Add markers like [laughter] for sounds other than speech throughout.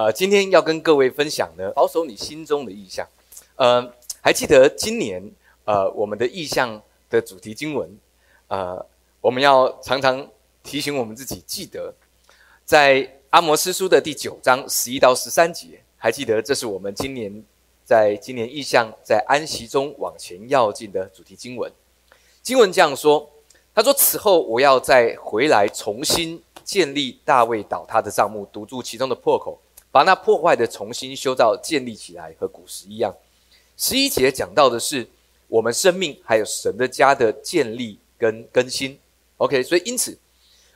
呃，今天要跟各位分享呢，保守你心中的意向。呃，还记得今年呃我们的意向的主题经文，呃，我们要常常提醒我们自己，记得在阿摩斯书的第九章十一到十三节，还记得这是我们今年在今年意向在安息中往前要进的主题经文。经文这样说，他说：“此后我要再回来重新建立大卫倒塌的帐幕，堵住其中的破口。”把那破坏的重新修造建立起来，和古时一样。十一节讲到的是我们生命还有神的家的建立跟更新。OK，所以因此，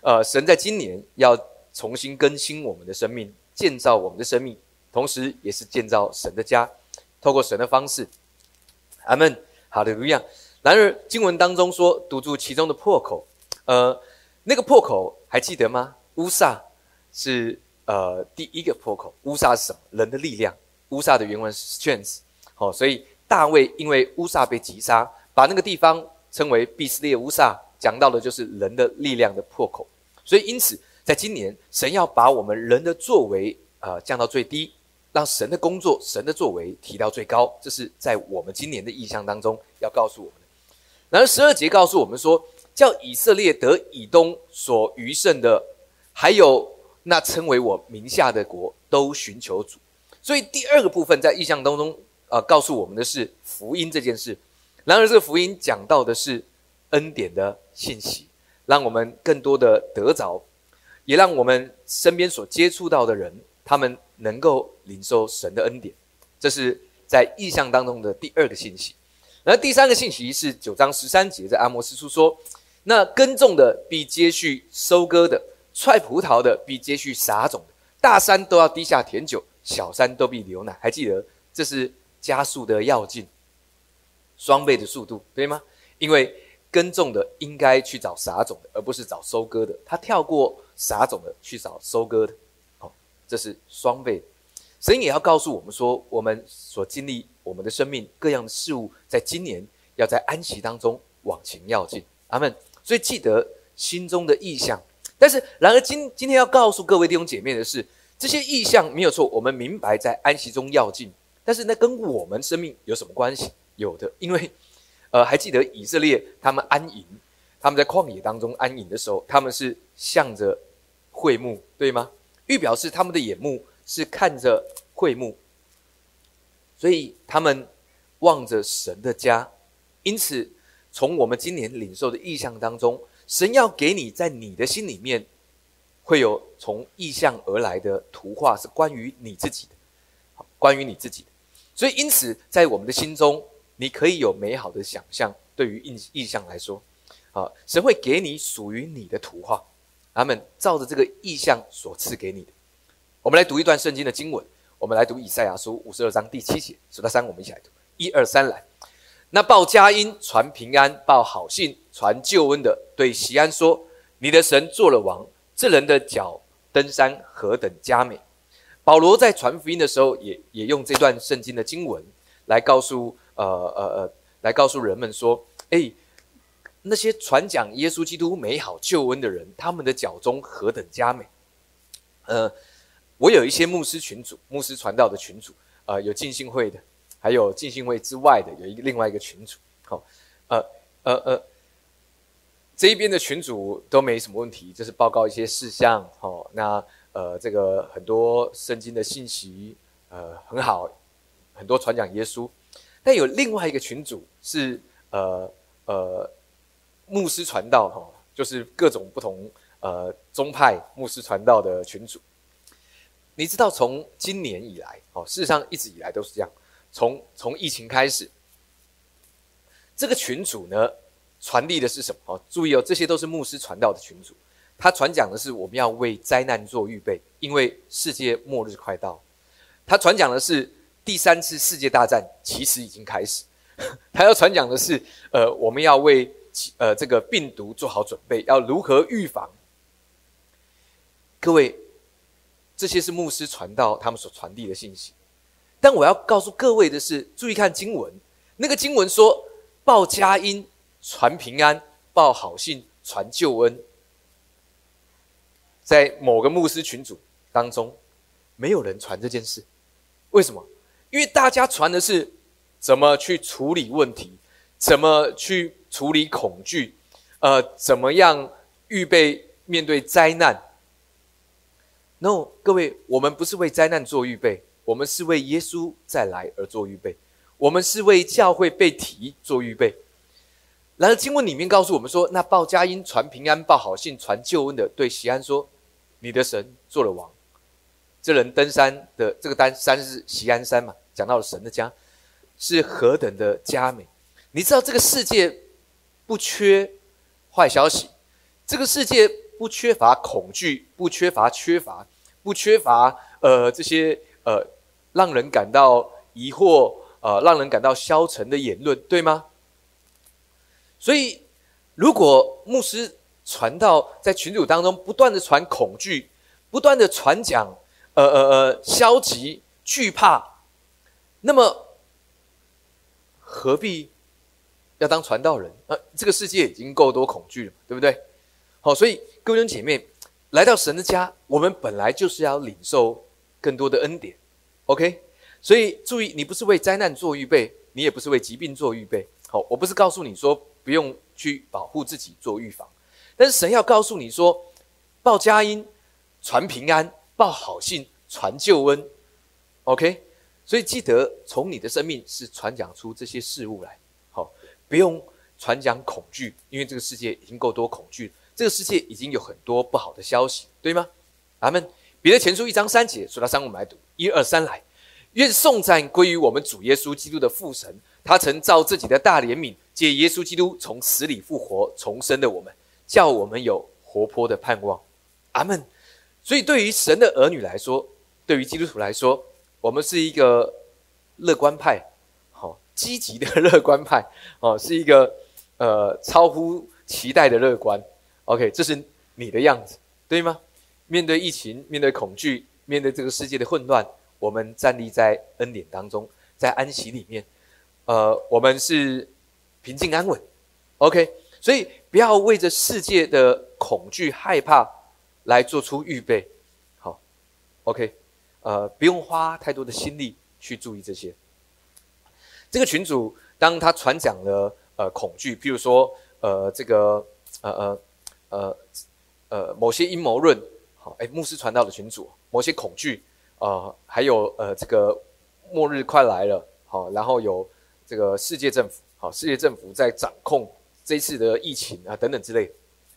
呃，神在今年要重新更新我们的生命，建造我们的生命，同时也是建造神的家，透过神的方式。阿门，好的，路亚。然而经文当中说堵住其中的破口，呃，那个破口还记得吗？乌萨是。呃，第一个破口，乌撒是什么？人的力量。乌撒的原文是 strength。好，所以大卫因为乌撒被击杀，把那个地方称为毕斯列乌撒，讲到的就是人的力量的破口。所以因此，在今年，神要把我们人的作为呃降到最低，让神的工作、神的作为提到最高。这是在我们今年的意象当中要告诉我们的。然后十二节告诉我们说，叫以色列得以东所余剩的，还有。那称为我名下的国都寻求主，所以第二个部分在意象当中，呃，告诉我们的是福音这件事。然而，这个福音讲到的是恩典的信息，让我们更多的得着，也让我们身边所接触到的人，他们能够领受神的恩典。这是在意象当中的第二个信息。那第三个信息是九章十三节，在阿摩斯书说：“那耕种的必接续收割的。”踹葡萄的必接续撒种的，大山都要低下甜酒，小山都必流奶。还记得这是加速的要进，双倍的速度，对吗？因为耕种的应该去找撒种的，而不是找收割的。他跳过撒种的去找收割的，好，这是双倍。神也要告诉我们说，我们所经历我们的生命各样的事物，在今年要在安息当中往前要进。阿门。所以记得心中的意向。但是，然而今今天要告诉各位弟兄姐妹的是，这些意象没有错，我们明白在安息中要进。但是，那跟我们生命有什么关系？有的，因为，[laughs] 呃，还记得以色列他们安营，他们在旷野当中安营的时候，他们是向着会幕，对吗？预表示他们的眼目是看着会幕，所以他们望着神的家。因此，从我们今年领受的意象当中。神要给你在你的心里面，会有从意象而来的图画，是关于你自己的，关于你自己的。所以，因此，在我们的心中，你可以有美好的想象。对于意意象来说，啊，神会给你属于你的图画，他们照着这个意象所赐给你的。我们来读一段圣经的经文，我们来读以赛亚书五十二章第七节，数到三，我们一起来读，一二三，来。那报佳音、传平安、报好信、传救恩的，对西安说：“你的神做了王，这人的脚登山何等佳美。”保罗在传福音的时候，也也用这段圣经的经文来告诉呃呃呃，来告诉人们说：“哎，那些传讲耶稣基督美好救恩的人，他们的脚中何等佳美。”呃，我有一些牧师群主、牧师传道的群主，呃，有浸信会的。还有进信会之外的有一另外一个群组，好，呃呃呃，这一边的群主都没什么问题，就是报告一些事项，好，那呃这个很多圣经的信息，呃很好，很多传讲耶稣，但有另外一个群主是呃呃牧师传道哈，就是各种不同呃宗派牧师传道的群主，你知道从今年以来，哦，事实上一直以来都是这样。从从疫情开始，这个群主呢，传递的是什么？哦，注意哦，这些都是牧师传道的群主。他传讲的是我们要为灾难做预备，因为世界末日快到。他传讲的是第三次世界大战其实已经开始。[laughs] 他要传讲的是，呃，我们要为呃这个病毒做好准备，要如何预防。各位，这些是牧师传道他们所传递的信息。但我要告诉各位的是，注意看经文。那个经文说：“报佳音，传平安，报好信，传救恩。”在某个牧师群组当中，没有人传这件事。为什么？因为大家传的是怎么去处理问题，怎么去处理恐惧，呃，怎么样预备面对灾难。No，各位，我们不是为灾难做预备，我们是为耶稣再来而做预备，我们是为教会被提做预备。然而经文里面告诉我们说，那报佳音、传平安、报好信、传救恩的，对西安说：“你的神做了王。”这人登山的这个单山是西安山嘛？讲到了神的家是何等的佳美。你知道这个世界不缺坏消息，这个世界不缺乏恐惧，不缺乏缺乏，不缺乏呃这些呃让人感到疑惑、呃让人感到消沉的言论，对吗？所以，如果牧师传道在群组当中不断的传恐惧，不断的传讲，呃呃呃，消极惧怕，那么何必要当传道人？呃，这个世界已经够多恐惧了，对不对？好，所以各位姐妹来到神的家，我们本来就是要领受更多的恩典。OK，所以注意，你不是为灾难做预备，你也不是为疾病做预备。好，我不是告诉你说。不用去保护自己做预防，但是神要告诉你说：报佳音、传平安、报好信、传救恩。OK，所以记得从你的生命是传讲出这些事物来。好，不用传讲恐惧，因为这个世界已经够多恐惧，这个世界已经有很多不好的消息，对吗？阿门。彼得前书一章三节，数到三我们来读：一二三来，愿颂赞归于我们主耶稣基督的父神。他曾造自己的大怜悯，借耶稣基督从死里复活重生的我们，叫我们有活泼的盼望。阿门。所以，对于神的儿女来说，对于基督徒来说，我们是一个乐观派，好，积极的 [laughs] 乐观派，哦，是一个呃超乎期待的乐观。OK，这是你的样子，对吗？面对疫情，面对恐惧，面对这个世界的混乱，我们站立在恩典当中，在安息里面。呃，我们是平静安稳，OK，所以不要为着世界的恐惧害怕来做出预备，好，OK，呃，不用花太多的心力去注意这些。这个群主当他传讲了呃恐惧，譬如说呃这个呃呃呃呃某些阴谋论，好，哎，牧师传道的群主，某些恐惧，呃，还有呃这个末日快来了，好，然后有。这个世界政府，好，世界政府在掌控这次的疫情啊，等等之类，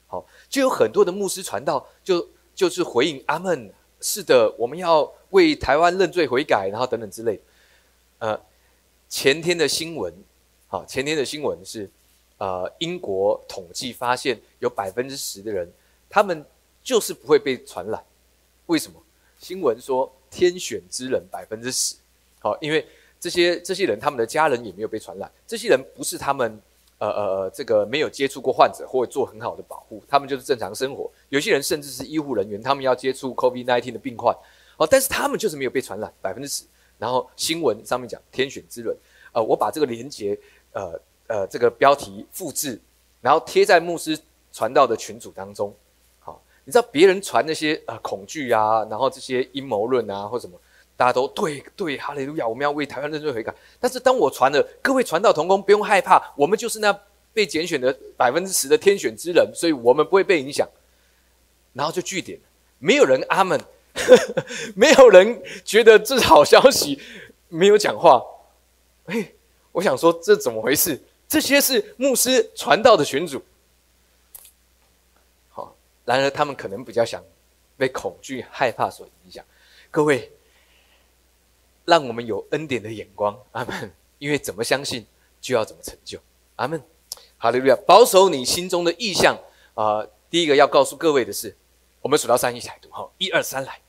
好，就有很多的牧师传道，就就是回应阿门，是的，我们要为台湾认罪悔改，然后等等之类。呃，前天的新闻，好，前天的新闻是，呃，英国统计发现有百分之十的人，他们就是不会被传染，为什么？新闻说天选之人百分之十，好，因为。这些这些人，他们的家人也没有被传染。这些人不是他们，呃呃，这个没有接触过患者，或做很好的保护，他们就是正常生活。有些人甚至是医护人员，他们要接触 COVID-19 的病患，哦，但是他们就是没有被传染，百分之十。然后新闻上面讲天选之人，呃，我把这个连接，呃呃，这个标题复制，然后贴在牧师传道的群组当中。好，你知道别人传那些呃恐惧啊，然后这些阴谋论啊，或什么。大家都对对，哈利路亚！我们要为台湾认罪悔改。但是当我传了，各位传道同工不用害怕，我们就是那被拣选的百分之十的天选之人，所以我们不会被影响。然后就据点，没有人阿门，[laughs] 没有人觉得这是好消息，没有讲话。哎，我想说这怎么回事？这些是牧师传道的群主。好，然而他们可能比较想被恐惧害怕所影响。各位。让我们有恩典的眼光，阿门。因为怎么相信，就要怎么成就，阿门。好利路亚！保守你心中的意向啊。第一个要告诉各位的是，我们数到三一起来读，哈，一二三来，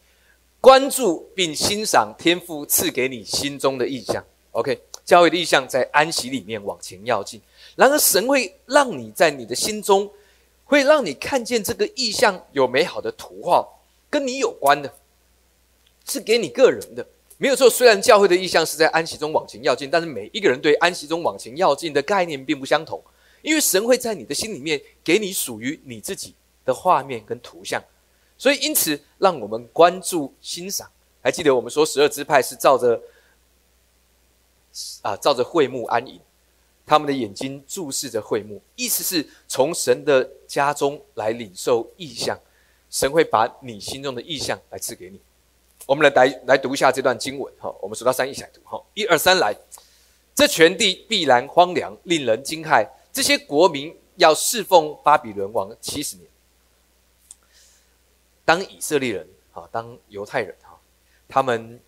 关注并欣赏天赋赐给你心中的意向。OK，教会的意向在安息里面往前要进。然而神会让你在你的心中，会让你看见这个意向有美好的图画，跟你有关的，是给你个人的。没有错，虽然教会的意向是在安息中往前要进，但是每一个人对安息中往前要进的概念并不相同。因为神会在你的心里面给你属于你自己的画面跟图像，所以因此让我们关注欣赏，还记得我们说十二支派是照着啊，照着会幕安营，他们的眼睛注视着会幕，意思是从神的家中来领受意象，神会把你心中的意象来赐给你。我们来来来读一下这段经文哈，我们数到三一起来读哈，一二三来，这全地必然荒凉，令人惊骇，这些国民要侍奉巴比伦王七十年。当以色列人哈，当犹太人哈，他们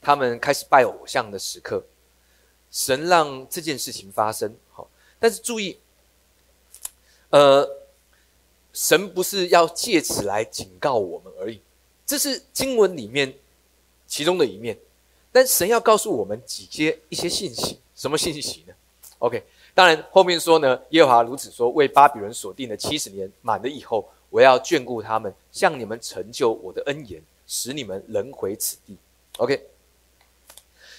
他们开始拜偶像的时刻。神让这件事情发生，好，但是注意，呃，神不是要借此来警告我们而已，这是经文里面其中的一面，但神要告诉我们几些一些信息，什么信息呢？OK，当然后面说呢，耶和华如此说，为巴比伦所定的七十年满了以后，我要眷顾他们，向你们成就我的恩言，使你们能回此地。OK。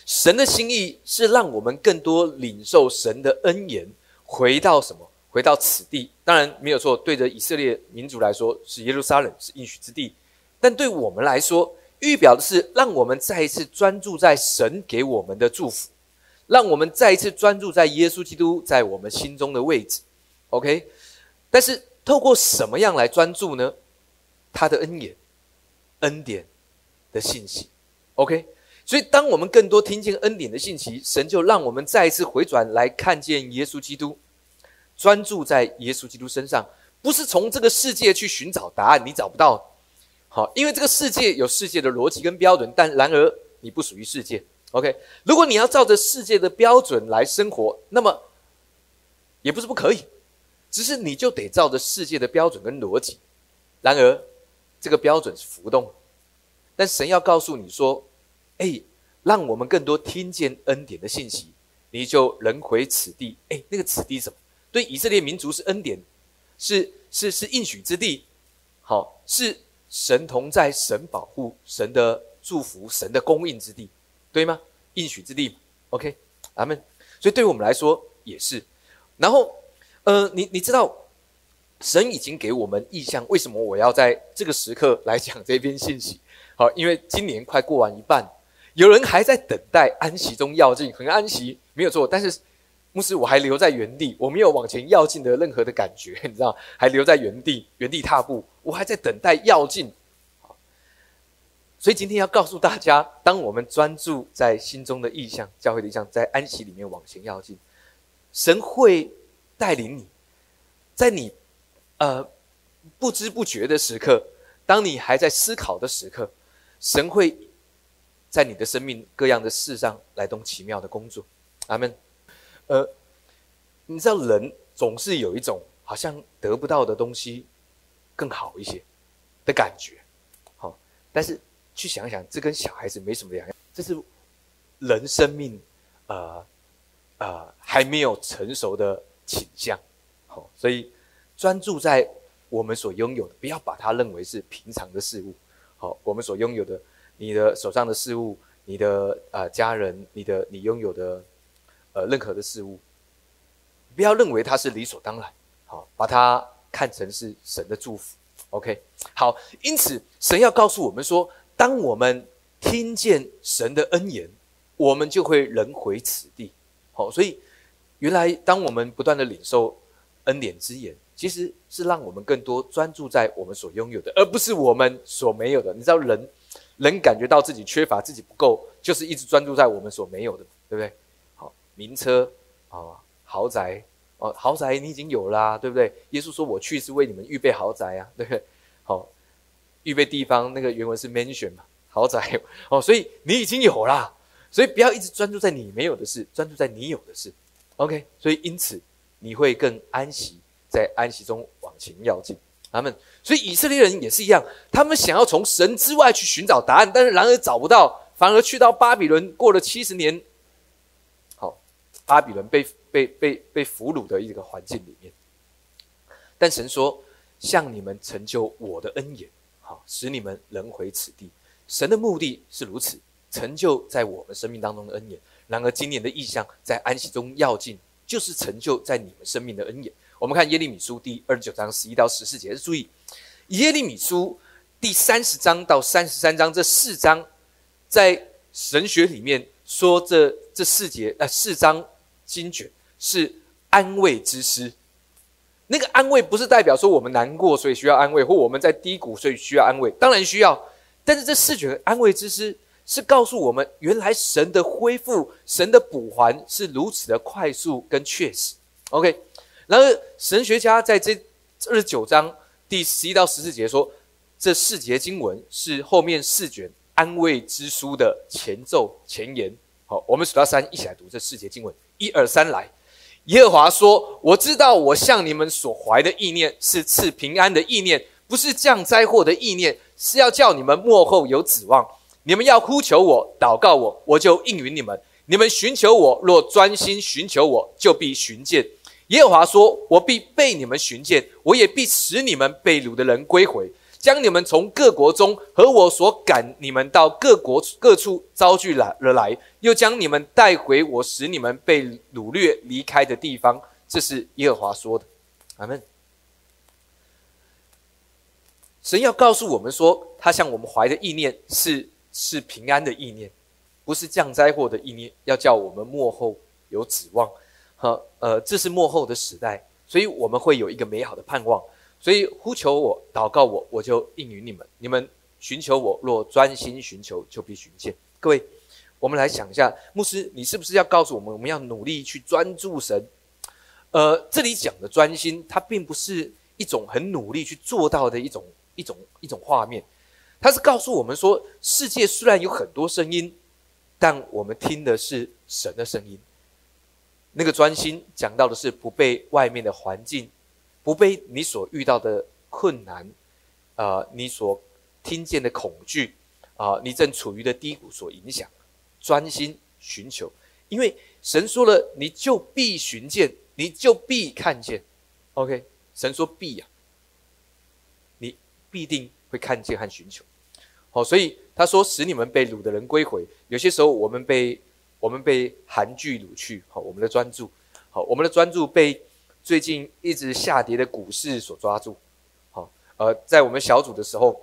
神的心意是让我们更多领受神的恩言，回到什么？回到此地。当然没有错，对着以色列民族来说是耶路撒冷，是应许之地。但对我们来说，预表的是让我们再一次专注在神给我们的祝福，让我们再一次专注在耶稣基督在我们心中的位置。OK，但是透过什么样来专注呢？他的恩典、恩典的信息。OK。所以，当我们更多听见恩典的信息，神就让我们再一次回转来看见耶稣基督，专注在耶稣基督身上，不是从这个世界去寻找答案，你找不到。好，因为这个世界有世界的逻辑跟标准，但然而你不属于世界。OK，如果你要照着世界的标准来生活，那么也不是不可以，只是你就得照着世界的标准跟逻辑。然而，这个标准是浮动，但神要告诉你说。哎，让我们更多听见恩典的信息，你就人回此地。哎，那个此地什么？对以色列民族是恩典，是是是应许之地，好是神同在、神保护、神的祝福、神的供应之地，对吗？应许之地，OK，阿门。所以对于我们来说也是。然后，呃，你你知道，神已经给我们意向，为什么我要在这个时刻来讲这篇信息？[laughs] 好，因为今年快过完一半。有人还在等待安息中要进，很安息，没有错。但是牧师，我还留在原地，我没有往前要进的任何的感觉，[laughs] 你知道，还留在原地，原地踏步，我还在等待要进。所以今天要告诉大家，当我们专注在心中的意向、教会的意向，在安息里面往前要进，神会带领你，在你呃不知不觉的时刻，当你还在思考的时刻，神会。在你的生命各样的事上来动奇妙的工作，阿门。呃，你知道人总是有一种好像得不到的东西更好一些的感觉，好，但是去想想，这跟小孩子没什么两样，这是人生命呃呃还没有成熟的倾向，好，所以专注在我们所拥有的，不要把它认为是平常的事物，好，我们所拥有的。你的手上的事物，你的啊家人，你的你拥有的呃任何的事物，不要认为它是理所当然，好，把它看成是神的祝福。OK，好，因此神要告诉我们说，当我们听见神的恩言，我们就会人回此地。好，所以原来当我们不断的领受恩典之言，其实是让我们更多专注在我们所拥有的，而不是我们所没有的。你知道人。人感觉到自己缺乏，自己不够，就是一直专注在我们所没有的，对不对？名车啊，豪宅哦，豪宅你已经有啦，对不对？耶稣说：“我去是为你们预备豪宅啊，[laughs] 对不对？”好，预备地方那个原文是 mansion 嘛，豪宅 [laughs] 哦，所以你已经有啦，所以不要一直专注在你没有的事，专注在你有的事。OK，所以因此你会更安息，在安息中往前要进。他们，所以以色列人也是一样，他们想要从神之外去寻找答案，但是然而找不到，反而去到巴比伦过了七十年，巴比伦被被被被俘虏的一个环境里面。但神说，向你们成就我的恩言，好，使你们能回此地。神的目的是如此，成就在我们生命当中的恩言。然而今年的意象在安息中要进，就是成就在你们生命的恩言。我们看耶利米书第二十九章十一到十四节，注意耶利米书第三十章到三十三章这四章，在神学里面说这这四节呃四章经卷是安慰之诗。那个安慰不是代表说我们难过所以需要安慰，或我们在低谷所以需要安慰，当然需要。但是这四卷安慰之诗是告诉我们，原来神的恢复、神的补还是如此的快速跟确实。OK，然后神学家在这二十九章第十一到十四节说，这四节经文是后面四卷安慰之书的前奏前言。我们数到三，一起来读这四节经文。一二三，来。耶和华说：“我知道，我向你们所怀的意念是赐平安的意念，不是降灾祸的意念，是要叫你们幕后有指望。你们要呼求我，祷告我，我就应允你们。你们寻求我，若专心寻求我，就必寻见。”耶和华说：“我必被你们寻见，我也必使你们被掳的人归回。”将你们从各国中和我所赶你们到各国各处招聚来而来，又将你们带回我使你们被掳掠离开的地方。这是耶和华说的。阿门。神要告诉我们说，他向我们怀的意念是是平安的意念，不是降灾祸的意念，要叫我们幕后有指望。和呃，这是幕后的时代，所以我们会有一个美好的盼望。所以呼求我，祷告我，我就应允你们。你们寻求我，若专心寻求，就必寻见。各位，我们来想一下，牧师，你是不是要告诉我们，我们要努力去专注神？呃，这里讲的专心，它并不是一种很努力去做到的一种一种一种画面，它是告诉我们说，世界虽然有很多声音，但我们听的是神的声音。那个专心讲到的是不被外面的环境。不被你所遇到的困难，啊，你所听见的恐惧，啊，你正处于的低谷所影响，专心寻求，因为神说了，你就必寻见，你就必看见。OK，神说必呀，你必定会看见和寻求。好，所以他说使你们被掳的人归回。有些时候我们被我们被韩剧掳去，好，我们的专注，好，我们的专注被。最近一直下跌的股市所抓住，好，呃，在我们小组的时候，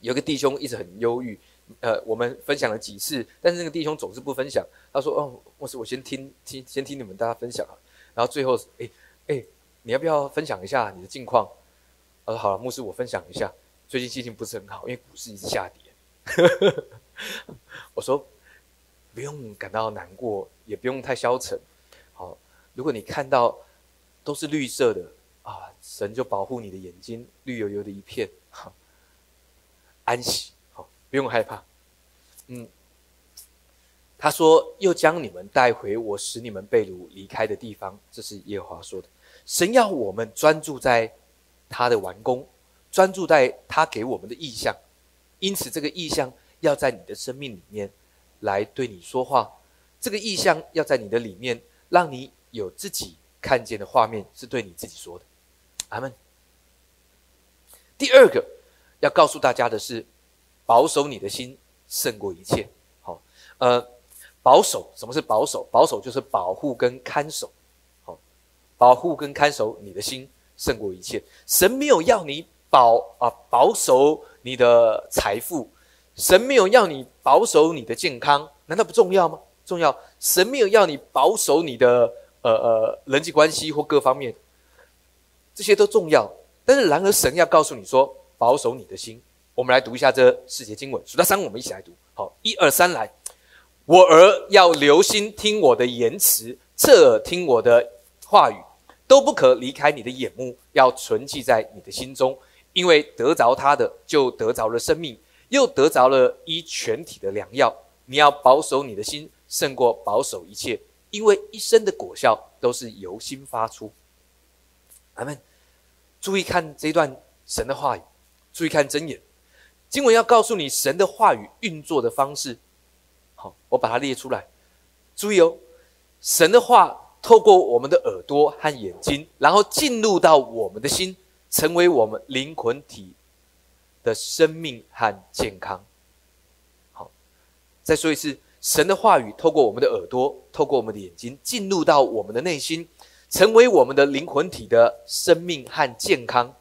有个弟兄一直很忧郁，呃，我们分享了几次，但是那个弟兄总是不分享。他说：“哦，我是我先听听，先听你们大家分享啊。”然后最后，哎哎，你要不要分享一下你的近况？他说：“好了，牧师，我分享一下，最近心情不是很好，因为股市一直下跌。[laughs] ”我说：“不用感到难过，也不用太消沉。好，如果你看到。”都是绿色的啊！神就保护你的眼睛，绿油油的一片，[laughs] 安息，好，不用害怕。嗯，他说又将你们带回我使你们被掳离开的地方，这是耶和华说的。神要我们专注在他的完工，专注在他给我们的意象，因此这个意象要在你的生命里面来对你说话，这个意象要在你的里面，让你有自己。看见的画面是对你自己说的，阿门。第二个要告诉大家的是，保守你的心胜过一切。好，呃，保守什么是保守？保守就是保护跟看守。好，保护跟看守你的心胜过一切。神没有要你保啊保守你的财富，神没有要你保守你的健康，难道不重要吗？重要。神没有要你保守你的。呃呃，人际关系或各方面，这些都重要。但是，然而神要告诉你说，保守你的心。我们来读一下这四节经文，数到三，我们一起来读。好，一二三，来。我儿要留心听我的言辞，侧耳听我的话语，都不可离开你的眼目，要存记在你的心中，因为得着他的，就得着了生命，又得着了一全体的良药。你要保守你的心，胜过保守一切。因为一生的果效都是由心发出。阿门。注意看这段神的话语，注意看真言。经文要告诉你神的话语运作的方式。好，我把它列出来。注意哦，神的话透过我们的耳朵和眼睛，然后进入到我们的心，成为我们灵魂体的生命和健康。好，再说一次。神的话语透过我们的耳朵，透过我们的眼睛，进入到我们的内心，成为我们的灵魂体的生命和健康。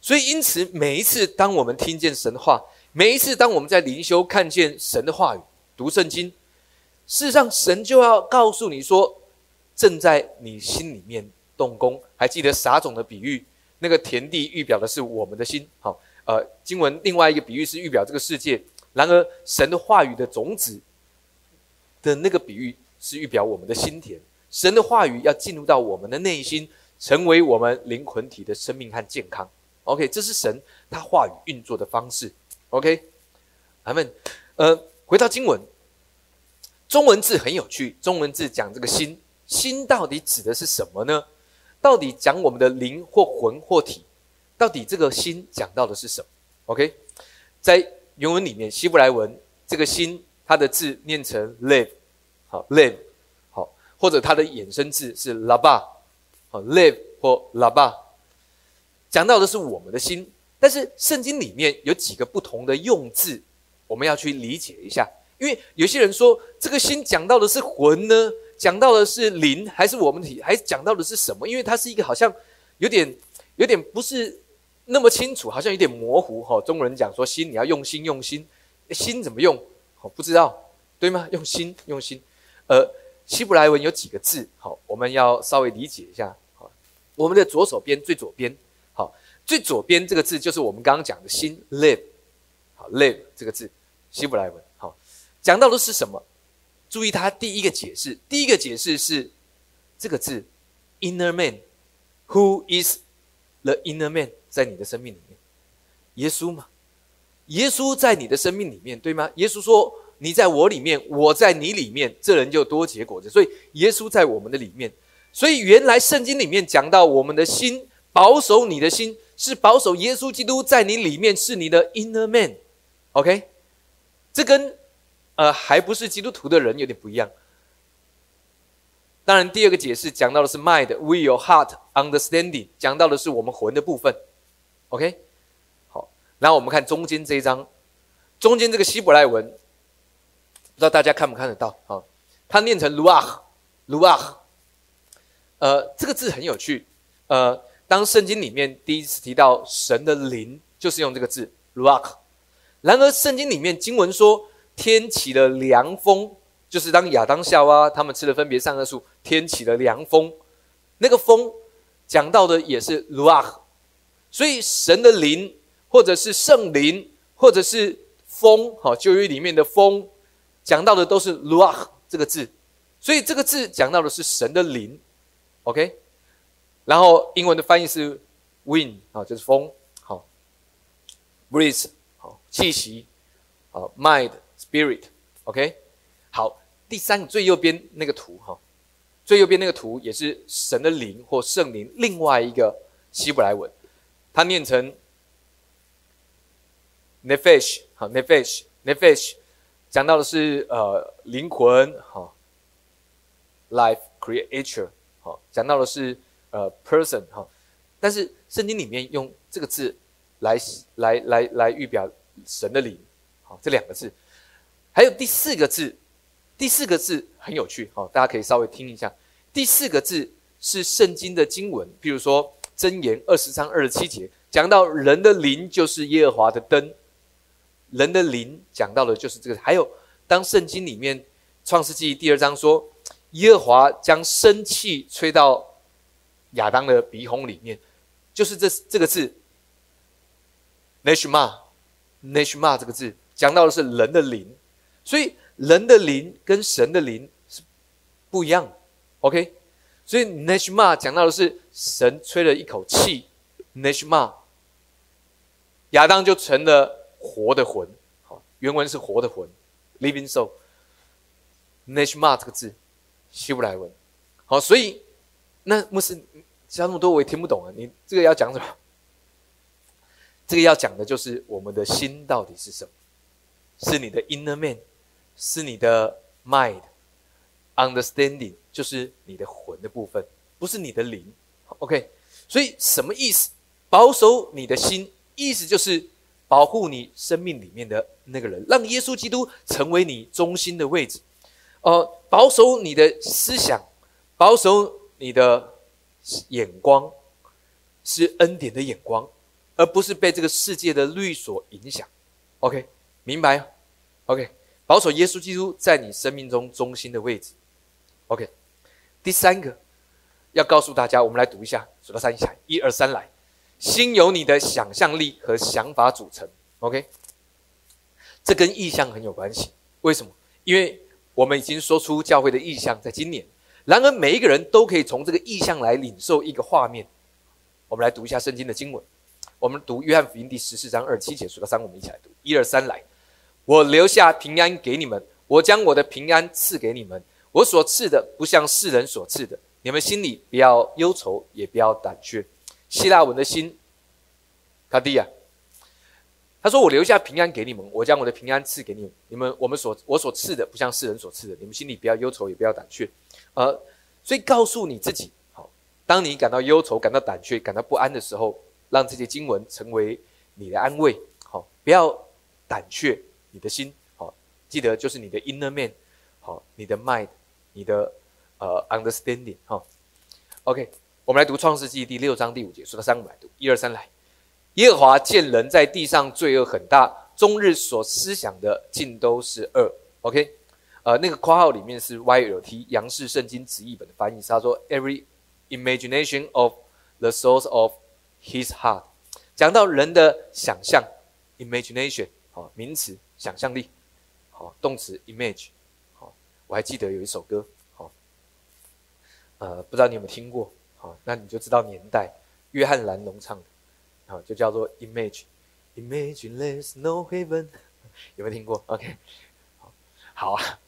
所以，因此每一次当我们听见神的话，每一次当我们在灵修看见神的话语、读圣经，事实上神就要告诉你说，正在你心里面动工。还记得撒种的比喻，那个田地预表的是我们的心。好，呃，经文另外一个比喻是预表这个世界。然而，神的话语的种子的那个比喻是预表我们的心田。神的话语要进入到我们的内心，成为我们灵魂体的生命和健康。OK，这是神他话语运作的方式。OK，咱们呃回到经文，中文字很有趣。中文字讲这个心，心到底指的是什么呢？到底讲我们的灵或魂或体？到底这个心讲到的是什么？OK，在原文里面，希伯来文这个心，它的字念成 live，好 live，好，或者它的衍生字是 laba，好 live 或 laba，讲到的是我们的心。但是圣经里面有几个不同的用字，我们要去理解一下。因为有些人说这个心讲到的是魂呢，讲到的是灵，还是我们体，还讲到的是什么？因为它是一个好像有点有点不是。那么清楚，好像有点模糊哈。中国人讲说心，你要用心，用心，心怎么用？好，不知道，对吗？用心，用心。呃，希伯来文有几个字？好，我们要稍微理解一下。好，我们的左手边最左边，好，最左边这个字就是我们刚刚讲的心，live。好，live 这个字，希伯来文好，讲到的是什么？注意它第一个解释，第一个解释是这个字，inner man，who is the inner man？在你的生命里面，耶稣嘛，耶稣在你的生命里面，对吗？耶稣说：“你在我里面，我在你里面，这人就多结果子。”所以耶稣在我们的里面。所以原来圣经里面讲到，我们的心保守你的心，是保守耶稣基督在你里面，是你的 inner man。OK，这跟呃还不是基督徒的人有点不一样。当然，第二个解释讲到的是 mind, will, heart, understanding，讲到的是我们魂的部分。OK，好，然后我们看中间这一章，中间这个希伯来文，不知道大家看不看得到？啊，它念成 luach，luach，呃，这个字很有趣。呃，当圣经里面第一次提到神的灵，就是用这个字 luach。然而，圣经里面经文说天起了凉风，就是当亚当夏娃他们吃了分别善恶树，天起了凉风，那个风讲到的也是 luach。所以神的灵，或者是圣灵，或者是风，哈，旧约里面的风，讲到的都是 ruach 这个字。所以这个字讲到的是神的灵，OK。然后英文的翻译是 wind 啊，就是风，好，breeze 好，气息，好，mind spirit，OK。好，第三个最右边那个图哈，最右边那个图也是神的灵或圣灵，另外一个希伯来文。它念成 nefesh，好 nefesh，nefesh，讲到的是呃灵魂，好 life creature，好讲到的是呃 person，哈，但是圣经里面用这个字来来来来预表神的灵，好这两个字，还有第四个字，第四个字很有趣，好大家可以稍微听一下，第四个字是圣经的经文，譬如说。箴言二十章二十七节讲到人的灵就是耶和华的灯，人的灵讲到的就是这个。还有当圣经里面创世纪第二章说耶和华将生气吹到亚当的鼻孔里面，就是这这个字 neshma neshma 这个字讲到的是人的灵，所以人的灵跟神的灵是不一样。OK。所以 Neshma 讲到的是神吹了一口气，Neshma，亚当就成了活的魂。好，原文是活的魂，living soul。Neshma 这个字，希伯来文。好，所以那牧师讲那么多我也听不懂啊，你这个要讲什么？这个要讲的就是我们的心到底是什么？是你的 inner man，是你的 mind，understanding。就是你的魂的部分，不是你的灵。OK，所以什么意思？保守你的心，意思就是保护你生命里面的那个人，让耶稣基督成为你中心的位置。呃，保守你的思想，保守你的眼光，是恩典的眼光，而不是被这个世界的律所影响。OK，明白？OK，保守耶稣基督在你生命中中心的位置。OK，第三个要告诉大家，我们来读一下，数到三起来，一二三来。心由你的想象力和想法组成。OK，这跟意向很有关系。为什么？因为我们已经说出教会的意向，在今年。然而，每一个人都可以从这个意象来领受一个画面。我们来读一下圣经的经文。我们读约翰福音第十四章二七节，数到三，我们一起来读。一二三，来！我留下平安给你们，我将我的平安赐给你们。我所赐的不像世人所赐的，你们心里不要忧愁，也不要胆怯。希腊文的心，卡蒂亚。他说：“我留下平安给你们，我将我的平安赐给你们。你们，我们所我所赐的不像世人所赐的，你们心里不要忧愁，也不要胆怯。”呃，所以告诉你自己，好，当你感到忧愁、感到胆怯、感到不安的时候，让这些经文成为你的安慰，好，不要胆怯，你的心，好，记得就是你的 inner man，好，你的 mind，你的呃 understanding，哈，OK，我们来读创世纪第六章第五节，数到三五来读，一二三来，耶和华见人在地上罪恶很大，终日所思想的尽都是恶，OK。呃，那个括号里面是 YLT 杨氏圣经直译本的翻译，他说 Every imagination of the source of his heart，讲到人的想象，imagination 好名词想象力，好动词 image，我还记得有一首歌好，呃，不知道你有没有听过好，那你就知道年代，约翰兰农唱的，好就叫做 image image there's no heaven，[laughs] 有没有听过？OK，好，好啊。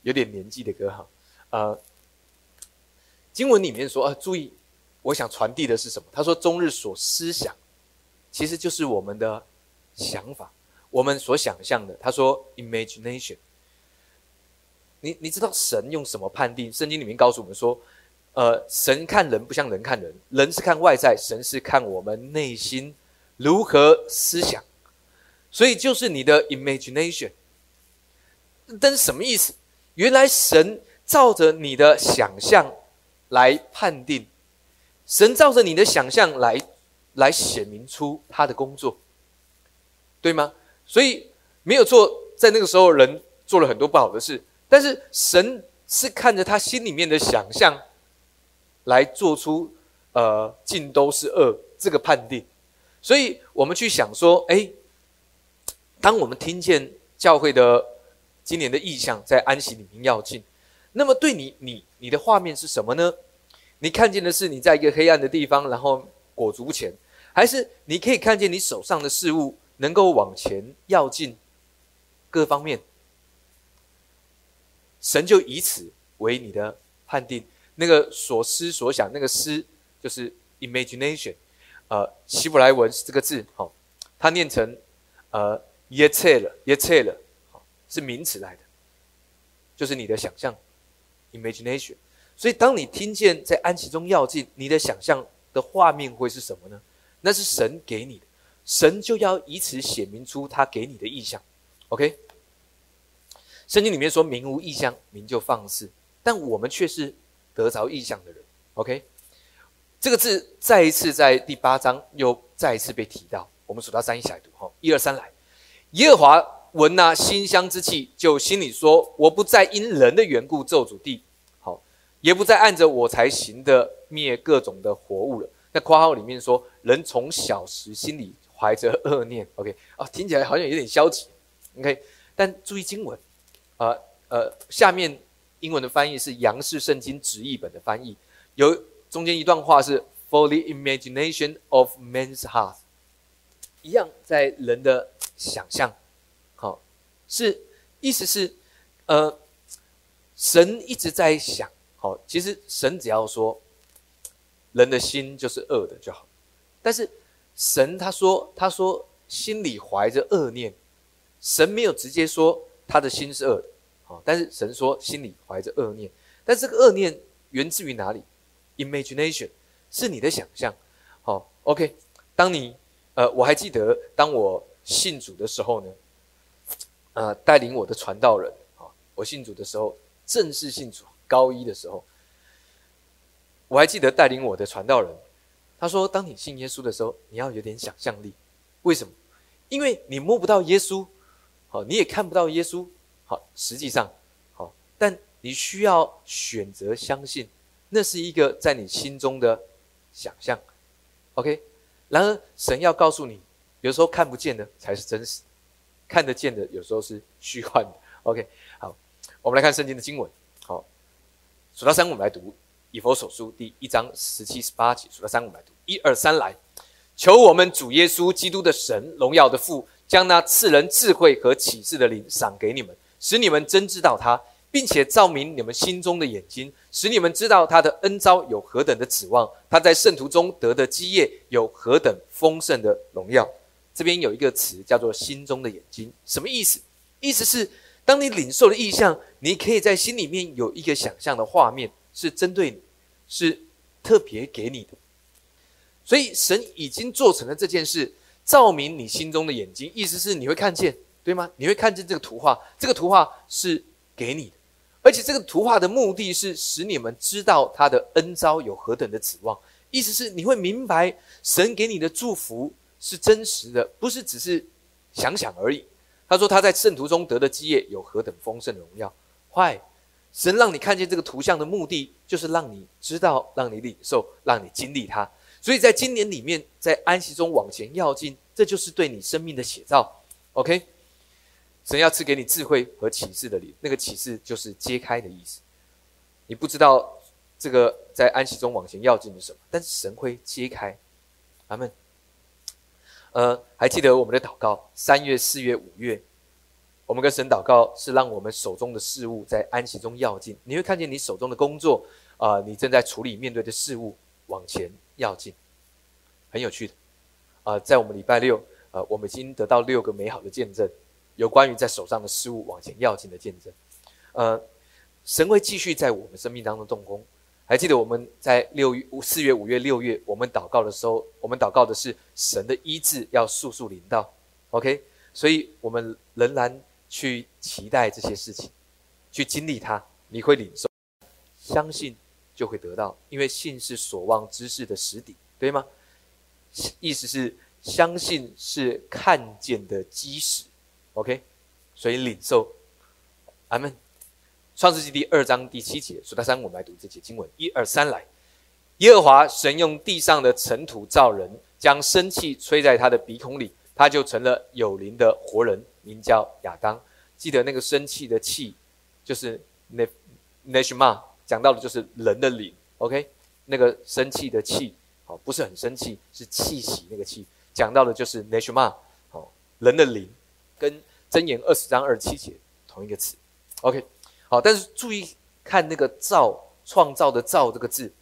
有点年纪的歌哈，呃，经文里面说，呃，注意，我想传递的是什么？他说，终日所思想，其实就是我们的想法，我们所想象的。他说，imagination。你你知道神用什么判定？圣经里面告诉我们说，呃，神看人不像人看人，人是看外在，神是看我们内心如何思想，所以就是你的 imagination。但是什么意思？原来神照着你的想象来判定，神照着你的想象来来显明出他的工作，对吗？所以没有错，在那个时候人做了很多不好的事，但是神是看着他心里面的想象来做出呃尽都是恶这个判定，所以我们去想说，哎，当我们听见教会的。今年的意象在安息里面要进，那么对你，你你的画面是什么呢？你看见的是你在一个黑暗的地方，然后裹足不前，还是你可以看见你手上的事物能够往前要进？各方面，神就以此为你的判定。那个所思所想，那个思就是 imagination，呃，希伯来文这个字，好，它念成呃耶切了，耶切了。是名词来的，就是你的想象，imagination。所以，当你听见在安息中要进，你的想象的画面会是什么呢？那是神给你的，神就要以此显明出他给你的意象。OK，圣经里面说明无意象，名就放肆，但我们却是得着意象的人。OK，这个字再一次在第八章又再一次被提到。我们数到三一起来读，哈，一二三来，耶和华。闻那馨香之气，就心里说：“我不再因人的缘故咒诅地，好，也不再按着我才行的灭各种的活物了。”那括号里面说：“人从小时心里怀着恶念。”OK，啊，听起来好像有点消极。OK，但注意经文，呃呃，下面英文的翻译是杨氏圣经直译本的翻译，有中间一段话是 “For the imagination of man's heart”，一样在人的想象。好是，意思是，呃，神一直在想，好，其实神只要说，人的心就是恶的就好，但是神他说，他说心里怀着恶念，神没有直接说他的心是恶的，好，但是神说心里怀着恶念，但这个恶念源自于哪里？Imagination 是你的想象，好，OK，当你，呃，我还记得当我信主的时候呢。呃，带领我的传道人啊，我信主的时候，正式信主高一的时候，我还记得带领我的传道人，他说：“当你信耶稣的时候，你要有点想象力。为什么？因为你摸不到耶稣，好，你也看不到耶稣，好，实际上，好，但你需要选择相信，那是一个在你心中的想象，OK。然而，神要告诉你，有时候看不见的才是真实，看得见的有时候是虚幻的，OK。好，我们来看圣经的经文，好，数到三，我们来读以佛所书第一章十七、十八节，数到三，我们来读，一二三，来。求我们主耶稣基督的神荣耀的父，将那赐人智慧和启示的灵赏给你们，使你们真知道他，并且照明你们心中的眼睛，使你们知道他的恩招有何等的指望，他在圣徒中得的基业有何等丰盛的荣耀。这边有一个词叫做“心中的眼睛”，什么意思？意思是当你领受了意象，你可以在心里面有一个想象的画面，是针对你，是特别给你的。所以神已经做成了这件事，照明你心中的眼睛，意思是你会看见，对吗？你会看见这个图画，这个图画是给你的，而且这个图画的目的是使你们知道他的恩招有何等的指望，意思是你会明白神给你的祝福是真实的，不是只是想想而已。他说他在圣徒中得的基业有何等丰盛的荣耀，坏，神让你看见这个图像的目的就是让你知道，让你领受，让你经历它。所以在今年里面，在安息中往前要进，这就是对你生命的写照。OK，神要赐给你智慧和启示的灵，那个启示就是揭开的意思。你不知道这个在安息中往前要进是什么，但是神会揭开。阿门。呃，还记得我们的祷告，三月、四月、五月，我们跟神祷告是让我们手中的事物在安息中要进。你会看见你手中的工作啊，你正在处理面对的事物往前。要进，很有趣的啊！在我们礼拜六，呃，我们已经得到六个美好的见证，有关于在手上的事物往前要进的见证。呃，神会继续在我们生命当中动工。还记得我们在六月、四月、五月、六月，我们祷告的时候，我们祷告的是神的医治要速速临到。OK，所以我们仍然去期待这些事情，去经历它。你会领受，相信。就会得到，因为信是所望之事的实底，对吗？意思是相信是看见的基石，OK？所以领受，阿门。创世纪第二章第七节，数到三，我们来读这节经文，一二三，来。耶和华神用地上的尘土造人，将生气吹在他的鼻孔里，他就成了有灵的活人，名叫亚当。记得那个生气的气，就是那那什么？讲到的就是人的灵，OK，那个生气的气，好，不是很生气，是气息那个气。讲到的就是 neshma，好，人的灵，跟箴言二十章二十七节同一个词，OK，好，但是注意看那个造创造的造这个字，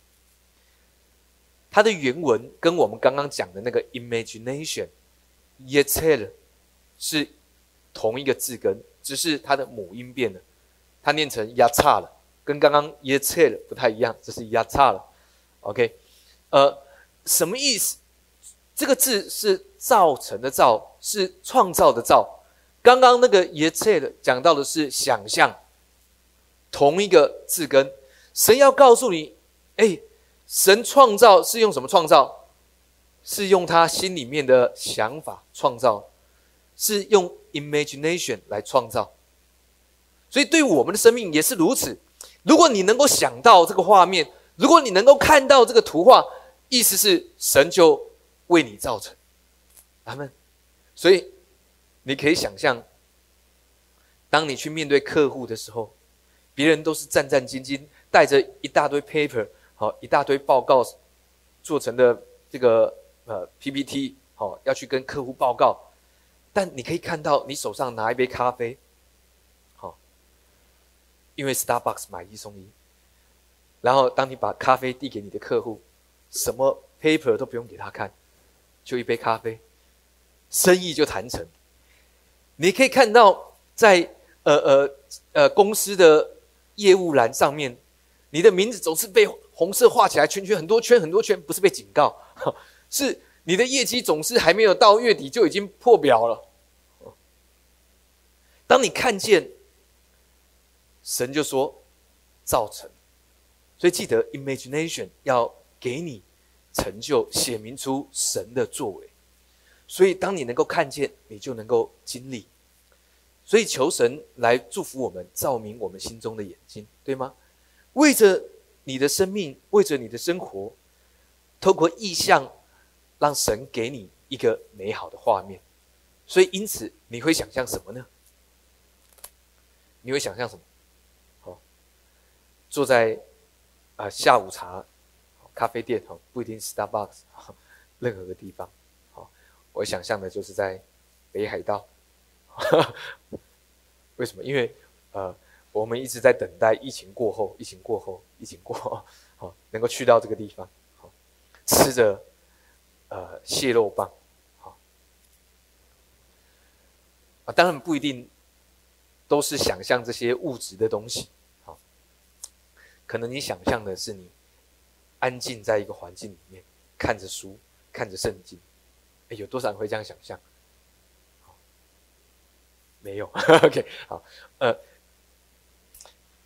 它的原文跟我们刚刚讲的那个 imagination。y e t e l 是同一个字根，只是它的母音变了，它念成压差了。跟刚刚耶切了不太一样，这是压差了，OK，呃，什么意思？这个字是造成的造，是创造的造。刚刚那个耶切的讲到的是想象，同一个字根。神要告诉你，哎，神创造是用什么创造？是用他心里面的想法创造，是用 imagination 来创造。所以对我们的生命也是如此。如果你能够想到这个画面，如果你能够看到这个图画，意思是神就为你造成，阿门。所以你可以想象，当你去面对客户的时候，别人都是战战兢兢，带着一大堆 paper，好一大堆报告做成的这个呃 PPT，好要去跟客户报告，但你可以看到你手上拿一杯咖啡。因为 Starbucks 买一送一，然后当你把咖啡递给你的客户，什么 paper 都不用给他看，就一杯咖啡，生意就谈成。你可以看到，在呃呃呃公司的业务栏上面，你的名字总是被红色画起来圈圈，很多圈很多圈，不是被警告，[laughs] 是你的业绩总是还没有到月底就已经破表了。当你看见。神就说：“造成，所以记得 imagination 要给你成就，写明出神的作为。所以当你能够看见，你就能够经历。所以求神来祝福我们，照明我们心中的眼睛，对吗？为着你的生命，为着你的生活，透过意象，让神给你一个美好的画面。所以，因此你会想象什么呢？你会想象什么？坐在啊下午茶咖啡店哈，不一定 Starbucks，任何个地方。好，我想象的就是在北海道。[laughs] 为什么？因为呃，我们一直在等待疫情过后，疫情过后，疫情过后，好，能够去到这个地方，好，吃着呃蟹肉棒，好啊，当然不一定都是想象这些物质的东西，可能你想象的是你安静在一个环境里面，看着书，看着圣经，哎，有多少人会这样想象？没有，[laughs] OK，好，呃，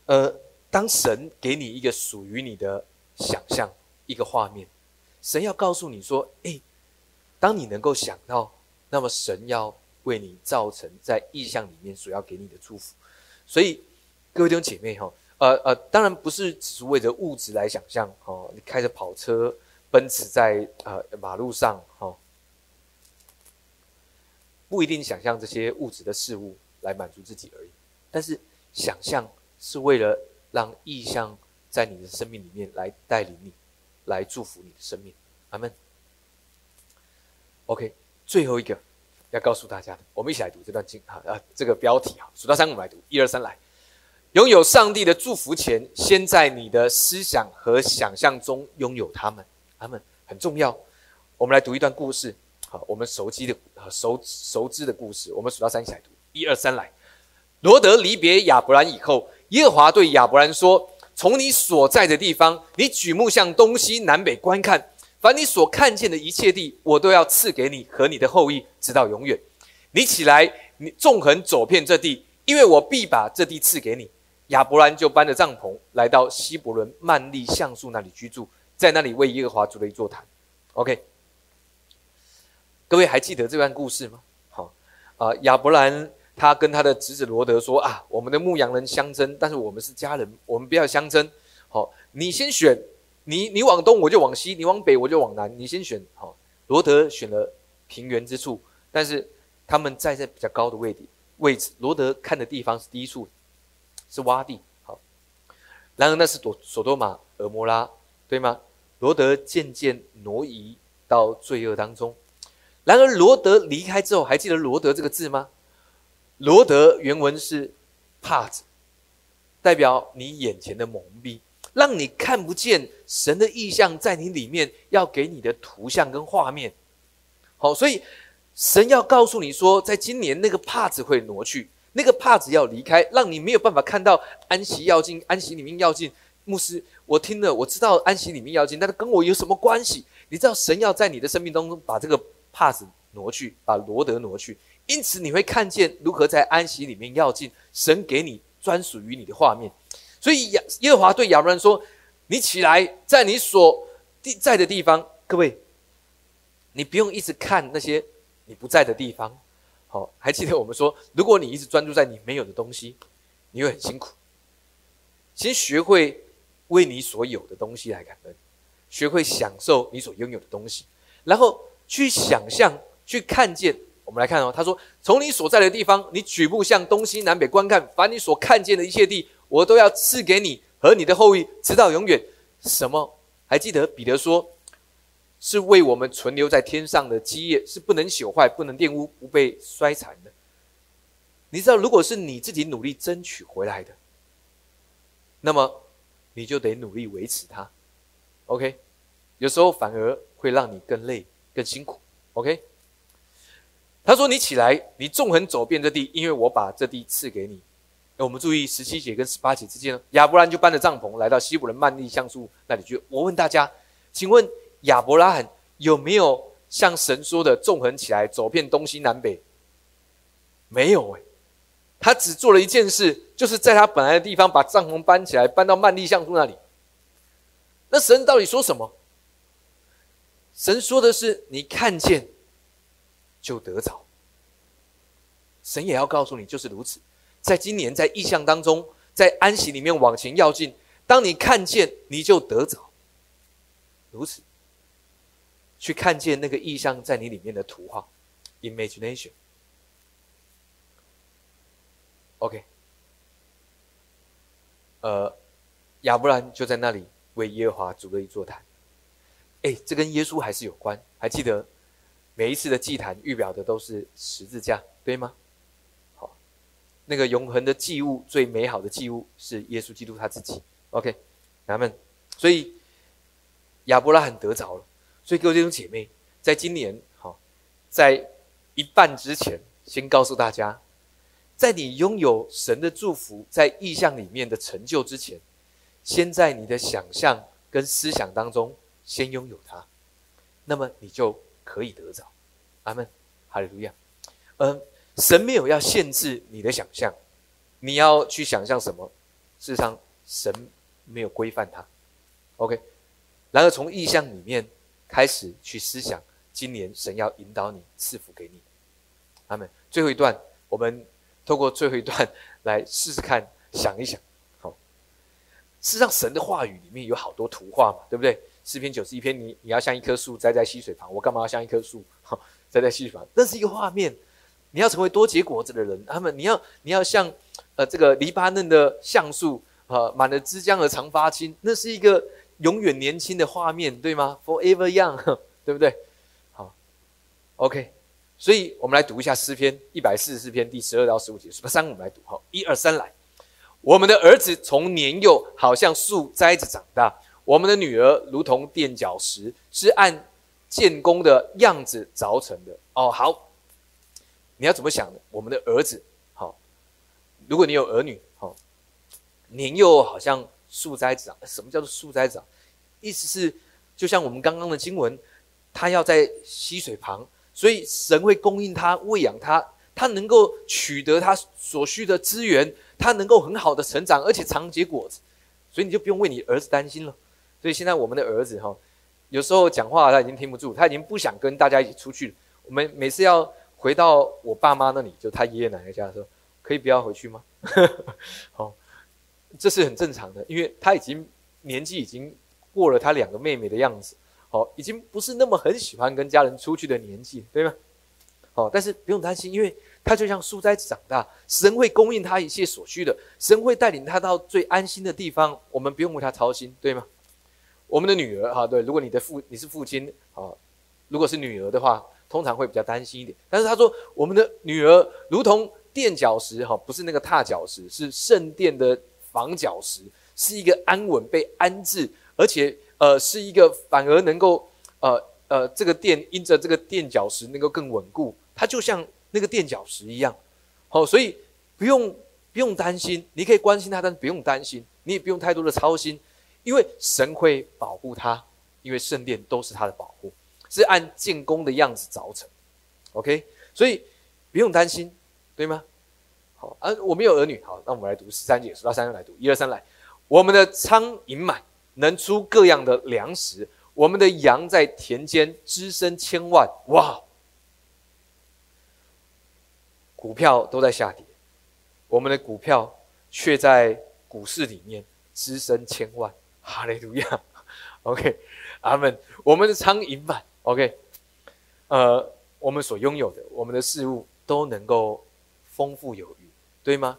呃，当神给你一个属于你的想象，一个画面，神要告诉你说，哎，当你能够想到，那么神要为你造成在意象里面所要给你的祝福。所以，各位弟兄姐妹哈，呃呃，当然不是只是为着物质来想象，哦，你开着跑车奔驰在呃马路上，哈。不一定想象这些物质的事物来满足自己而已，但是想象是为了让意象在你的生命里面来带领你，来祝福你的生命。阿门。OK，最后一个要告诉大家的，我们一起来读这段经啊啊，这个标题啊，数到三我们来读，一二三来。拥有上帝的祝福前，先在你的思想和想象中拥有他们。他们，很重要。我们来读一段故事。好，我们熟悉的、熟熟知的故事，我们数到三起来读，一二三来。罗德离别亚伯兰以后，耶和华对亚伯兰说：“从你所在的地方，你举目向东西南北观看，凡你所看见的一切地，我都要赐给你和你的后裔，直到永远。你起来，你纵横走遍这地，因为我必把这地赐给你。”亚伯兰就搬着帐篷来到希伯伦曼利橡树那里居住，在那里为耶和华筑了一座坛。OK。各位还记得这段故事吗？好，啊，亚伯兰他跟他的侄子罗德说：“啊，我们的牧羊人相争，但是我们是家人，我们不要相争。好，你先选，你你往东我就往西，你往北我就往南，你先选。好，罗德选了平原之处，但是他们在在比较高的位置位置，罗德看的地方是低处，是洼地。好，然而那是朵索多玛、俄摩拉，对吗？罗德渐渐挪移到罪恶当中。”然而，罗德离开之后，还记得“罗德”这个字吗？罗德原文是“帕子”，代表你眼前的蒙蔽，让你看不见神的意象在你里面要给你的图像跟画面。好，所以神要告诉你说，在今年那个帕子会挪去，那个帕子要离开，让你没有办法看到安息要进，安息里面要进。牧师，我听了，我知道安息里面要进，但是跟我有什么关系？你知道神要在你的生命当中把这个。帕子挪去，把罗德挪去，因此你会看见如何在安息里面要进神给你专属于你的画面。所以亚耶和华对亚伯兰说：“你起来，在你所地在的地方，各位，你不用一直看那些你不在的地方。好，还记得我们说，如果你一直专注在你没有的东西，你会很辛苦。先学会为你所有的东西来感恩，学会享受你所拥有的东西，然后。”去想象，去看见。我们来看哦，他说：“从你所在的地方，你举步向东西南北观看，凡你所看见的一切地，我都要赐给你和你的后裔，直到永远。”什么？还记得彼得说：“是为我们存留在天上的基业，是不能朽坏、不能玷污、不被衰残的。”你知道，如果是你自己努力争取回来的，那么你就得努力维持它。OK，有时候反而会让你更累。更辛苦，OK。他说：“你起来，你纵横走遍这地，因为我把这地赐给你。”我们注意十七节跟十八节之间，亚伯兰就搬着帐篷来到希伯伦曼利橡树那里去。我问大家，请问亚伯拉罕有没有像神说的纵横起来走遍东西南北？没有哎，他只做了一件事，就是在他本来的地方把帐篷搬起来，搬到曼利橡树那里。那神到底说什么？神说的是：“你看见就得着。”神也要告诉你，就是如此。在今年，在意象当中，在安息里面往前要进，当你看见，你就得着。如此，去看见那个意象在你里面的图画，imagination。OK，呃，亚伯兰就在那里为耶和华筑了一座坛。哎，这跟耶稣还是有关。还记得每一次的祭坛预表的都是十字架，对吗？好，那个永恒的祭物，最美好的祭物是耶稣基督他自己。OK，咱们，所以亚伯拉罕得着了。所以各位弟兄姐妹，在今年，好，在一半之前，先告诉大家，在你拥有神的祝福在意象里面的成就之前，先在你的想象跟思想当中。先拥有它，那么你就可以得着。阿门，哈利路亚。嗯，神没有要限制你的想象，你要去想象什么？事实上，神没有规范它。OK，然而从意象里面开始去思想，今年神要引导你赐福给你。阿门。最后一段，我们透过最后一段来试试看，想一想。好，事实上，神的话语里面有好多图画嘛，对不对？诗篇九十一篇，你你要像一棵树栽在溪水旁，我干嘛要像一棵树栽在溪水旁？那是一个画面。你要成为多结果子的人，他们你要你要像呃这个黎巴嫩的橡树啊，满了枝浆而常发青，那是一个永远年轻的画面，对吗？Forever young，[laughs] 对不对？好，OK。所以我们来读一下诗篇一百四十四篇第十二到十五节，三我们来读哈，一二三来。我们的儿子从年幼好像树栽着长大。我们的女儿如同垫脚石，是按建功的样子凿成的。哦，好，你要怎么想呢？我们的儿子，好，如果你有儿女，好，年幼好像树栽长。什么叫做树栽长？意思是，就像我们刚刚的经文，他要在溪水旁，所以神会供应他，喂养他，他能够取得他所需的资源，他能够很好的成长，而且常结果子，所以你就不用为你儿子担心了。所以现在我们的儿子哈，有时候讲话他已经听不住，他已经不想跟大家一起出去了。我们每次要回到我爸妈那里，就他爷爷奶奶家的时候，可以不要回去吗？[laughs] 好，这是很正常的，因为他已经年纪已经过了他两个妹妹的样子，好，已经不是那么很喜欢跟家人出去的年纪，对吗？好，但是不用担心，因为他就像树栽长大，神会供应他一切所需的，神会带领他到最安心的地方，我们不用为他操心，对吗？我们的女儿哈，对，如果你的父你是父亲啊，如果是女儿的话，通常会比较担心一点。但是他说，我们的女儿如同垫脚石哈，不是那个踏脚石，是圣殿的防脚石，是一个安稳被安置，而且呃是一个反而能够呃呃这个殿因着这个垫脚石能够更稳固，它就像那个垫脚石一样。好，所以不用不用担心，你可以关心他，但不用担心，你也不用太多的操心。因为神会保护他，因为圣殿都是他的保护，是按建功的样子凿成，OK，所以不用担心，对吗？好，啊，我们有儿女，好，那我们来读十三节，数到三来读，一二三来。我们的仓盈满，能出各样的粮食；我们的羊在田间滋生千万，哇！股票都在下跌，我们的股票却在股市里面滋生千万。哈利路亚，[laughs] OK，阿门。我们的苍蝇满，OK，呃，我们所拥有的，我们的事物都能够丰富有余，对吗？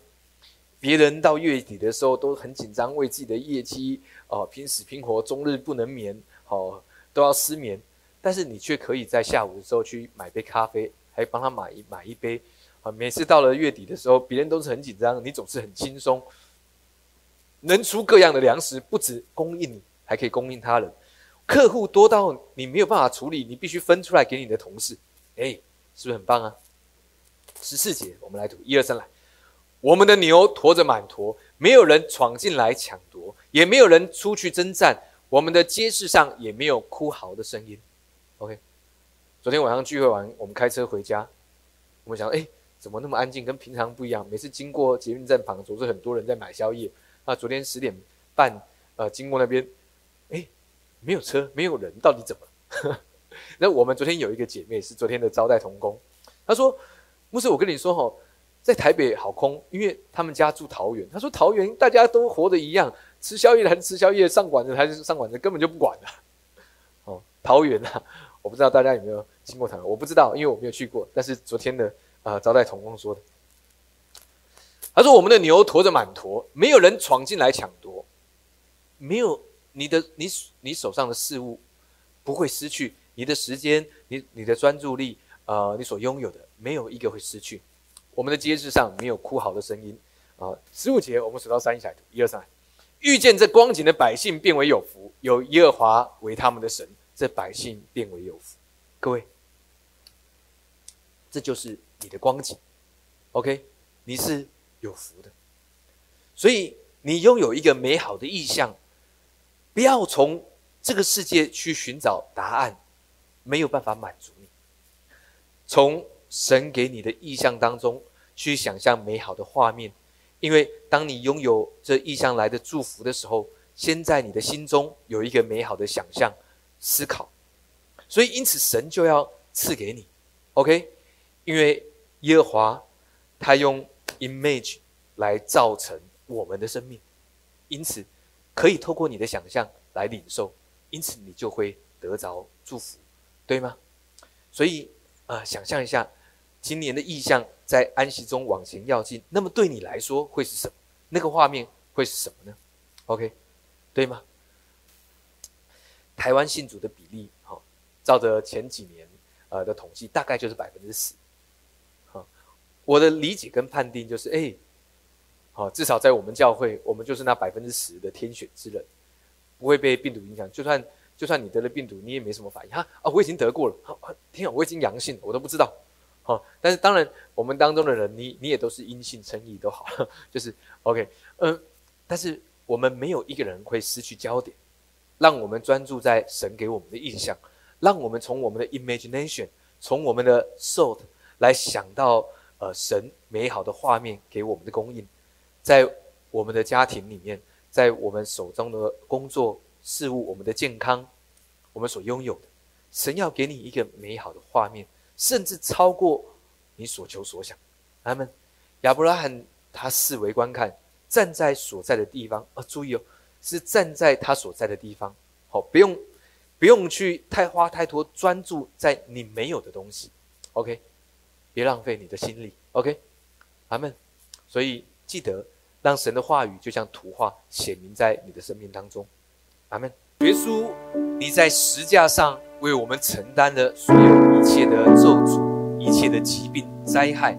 别人到月底的时候都很紧张，为自己的业绩哦拼死拼活，终日不能眠，哦都要失眠。但是你却可以在下午的时候去买杯咖啡，还帮他买一买一杯啊。每次到了月底的时候，别人都是很紧张，你总是很轻松。能出各样的粮食，不止供应你，还可以供应他人。客户多到你没有办法处理，你必须分出来给你的同事。哎，是不是很棒啊？十四节，我们来读一二三来。我们的牛驮着满驮，没有人闯进来抢夺，也没有人出去征战。我们的街市上也没有哭嚎的声音。OK，昨天晚上聚会完，我们开车回家，我们想，哎，怎么那么安静，跟平常不一样？每次经过捷运站旁，总是很多人在买宵夜。啊，昨天十点半，呃，经过那边，哎，没有车，没有人，到底怎么？[laughs] 那我们昨天有一个姐妹是昨天的招待童工，她说：“牧师，我跟你说哈，在台北好空，因为他们家住桃园。他说桃园大家都活得一样，吃宵夜还是吃宵夜，上馆子还是上馆子，根本就不管了。[laughs] 哦，桃园啊，我不知道大家有没有经过桃园，我不知道，因为我没有去过。但是昨天的啊招待同工说的，他说我们的牛驮着满驮，没有人闯进来抢夺，没有你的你你手上的事物不会失去，你的时间，你你的专注力，呃，你所拥有的没有一个会失去。我们的街市上没有哭嚎的声音啊！十五节，我们数到三一起来读，一二三，遇见这光景的百姓变为有福，有耶和华为他们的神，这百姓变为有福。各位，这就是你的光景，OK？你是有福的，所以你拥有一个美好的意向，不要从这个世界去寻找答案，没有办法满足你，从。神给你的意象当中，去想象美好的画面，因为当你拥有这意象来的祝福的时候，先在你的心中有一个美好的想象、思考，所以因此神就要赐给你，OK？因为耶和华他用 image 来造成我们的生命，因此可以透过你的想象来领受，因此你就会得着祝福，对吗？所以啊，想象一下。今年的意象在安息中往前要进，那么对你来说会是什么？那个画面会是什么呢？OK，对吗？台湾信主的比例，哈，照着前几年呃的统计，大概就是百分之十。哈，我的理解跟判定就是，哎，好，至少在我们教会，我们就是那百分之十的天选之人，不会被病毒影响。就算就算你得了病毒，你也没什么反应。哈啊，我已经得过了。啊，天啊，我已经阳性，我都不知道。哦，但是当然，我们当中的人，你你也都是因信称义都好，[laughs] 就是 OK，嗯，但是我们没有一个人会失去焦点，让我们专注在神给我们的印象，让我们从我们的 imagination，从我们的 thought 来想到呃神美好的画面给我们的供应，在我们的家庭里面，在我们手中的工作事物，我们的健康，我们所拥有的，神要给你一个美好的画面。甚至超过你所求所想，阿门。亚伯拉罕他视为观看，站在所在的地方。啊，注意哦，是站在他所在的地方，好，不用不用去太花太多专注在你没有的东西，OK，别浪费你的心力，OK，阿门。所以记得让神的话语就像图画显明在你的生命当中，阿门。耶稣，你在石架上为我们承担了所有一切的咒诅、一切的疾病灾害。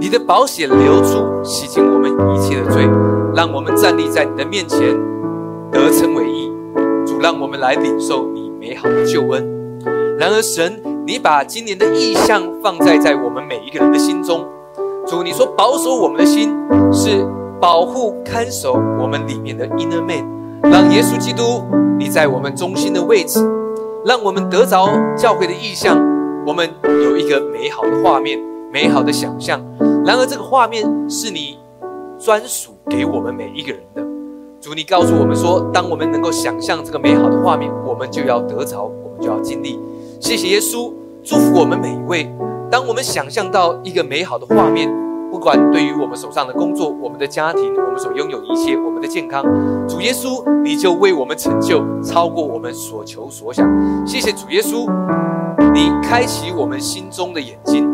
你的宝血流出，洗净我们一切的罪，让我们站立在你的面前，得称为义。主，让我们来领受你美好的救恩。然而，神，你把今年的意象放在在我们每一个人的心中。主，你说保守我们的心，是保护看守我们里面的 inner man。让耶稣基督你在我们中心的位置，让我们得着教会的意象，我们有一个美好的画面、美好的想象。然而，这个画面是你专属给我们每一个人的。主，你告诉我们说，当我们能够想象这个美好的画面，我们就要得着，我们就要经历。谢谢耶稣，祝福我们每一位。当我们想象到一个美好的画面。不管对于我们手上的工作、我们的家庭、我们所拥有一切、我们的健康，主耶稣，你就为我们成就超过我们所求所想。谢谢主耶稣，你开启我们心中的眼睛，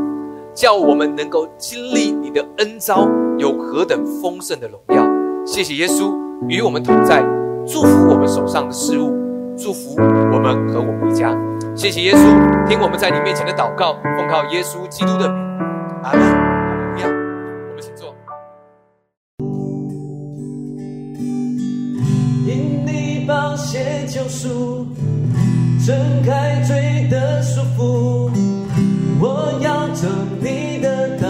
叫我们能够经历你的恩招有何等丰盛的荣耀。谢谢耶稣与我们同在，祝福我们手上的事物，祝福我们和我们一家。谢谢耶稣，听我们在你面前的祷告，奉靠耶稣基督的名，阿门。写救赎，挣开嘴的束缚，我要走你的。